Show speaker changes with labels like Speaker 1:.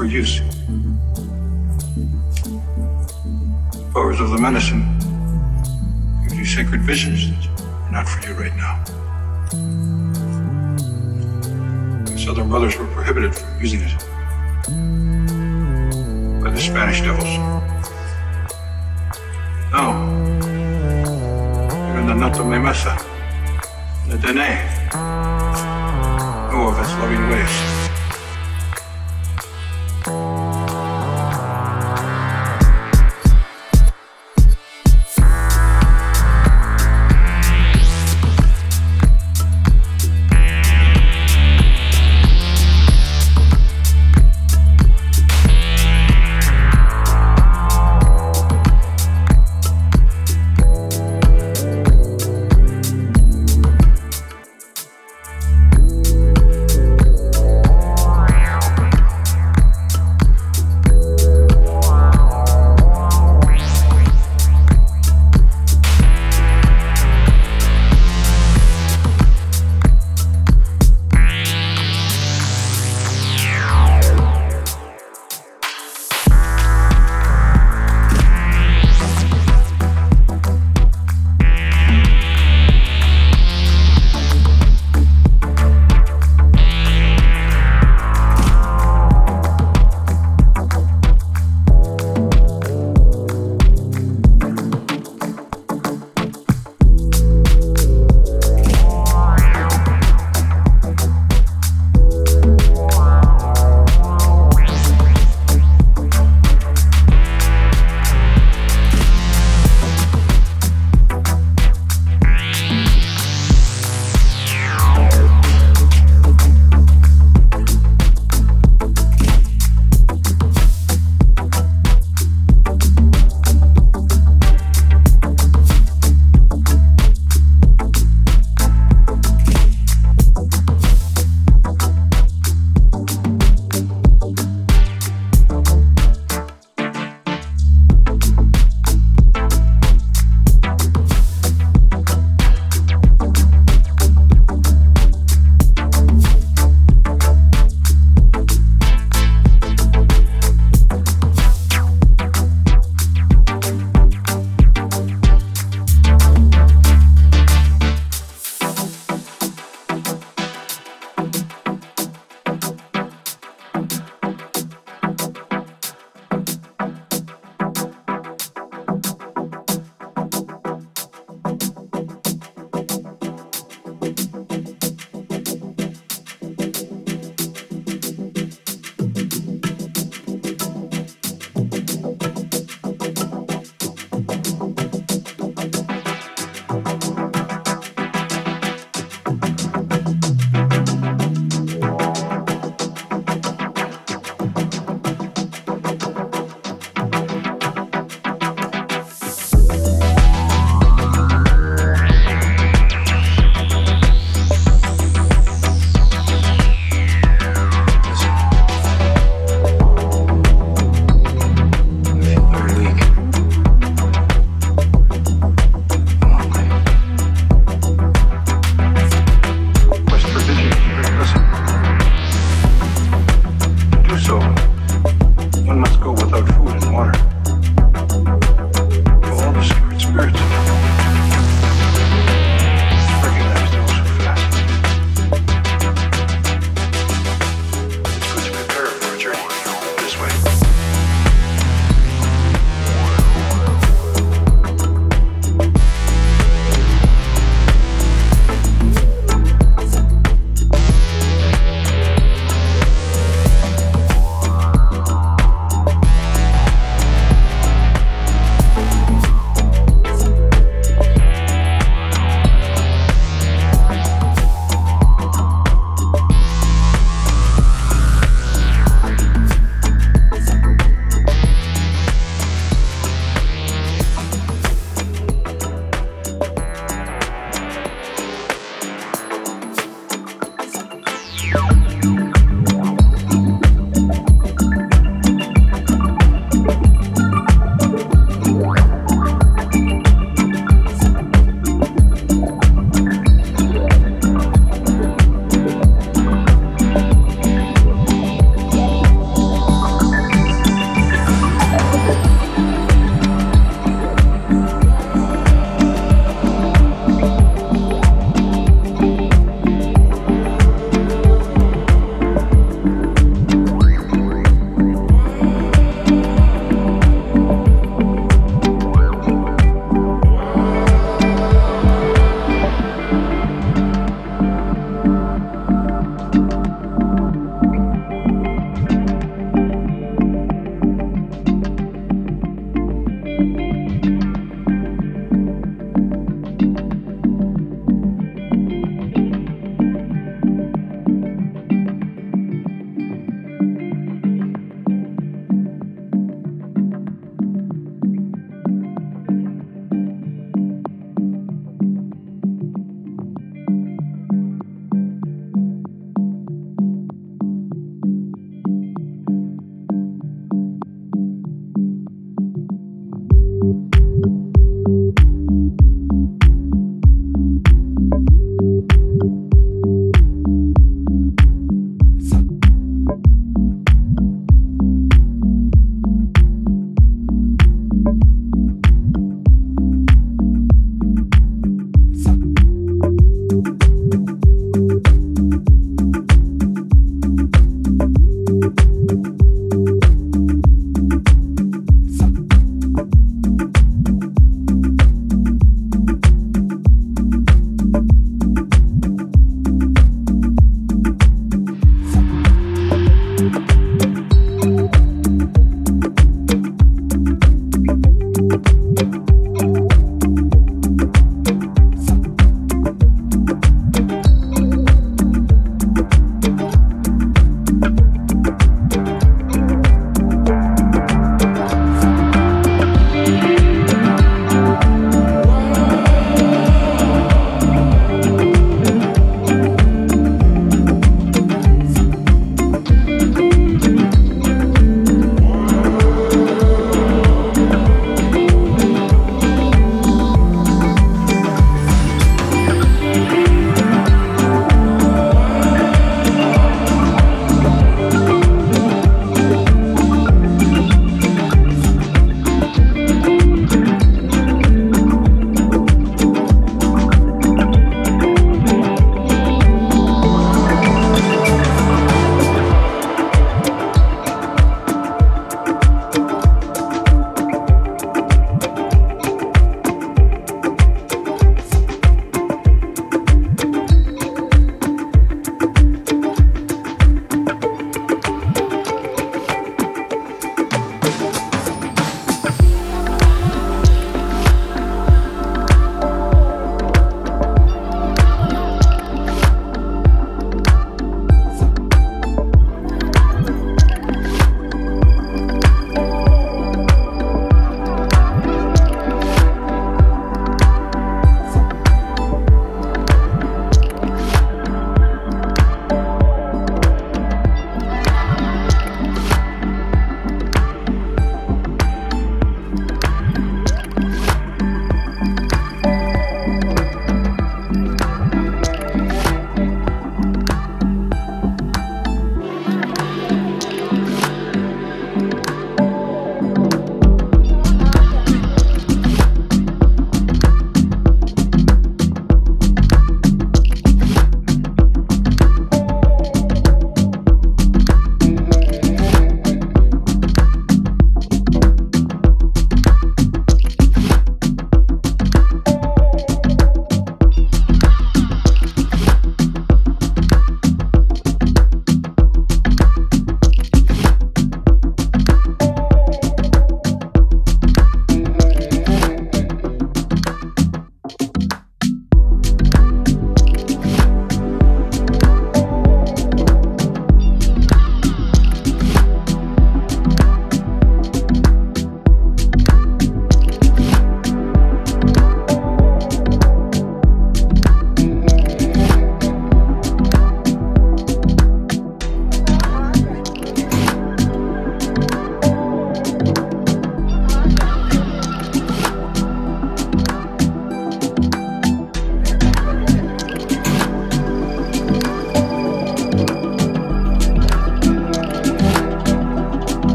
Speaker 1: produce powers of the medicine give you sacred visions that are not for you right now. Southern brothers were prohibited from using it by the Spanish devils. Now, even the Natome Mesa, the Dene, know of its loving ways.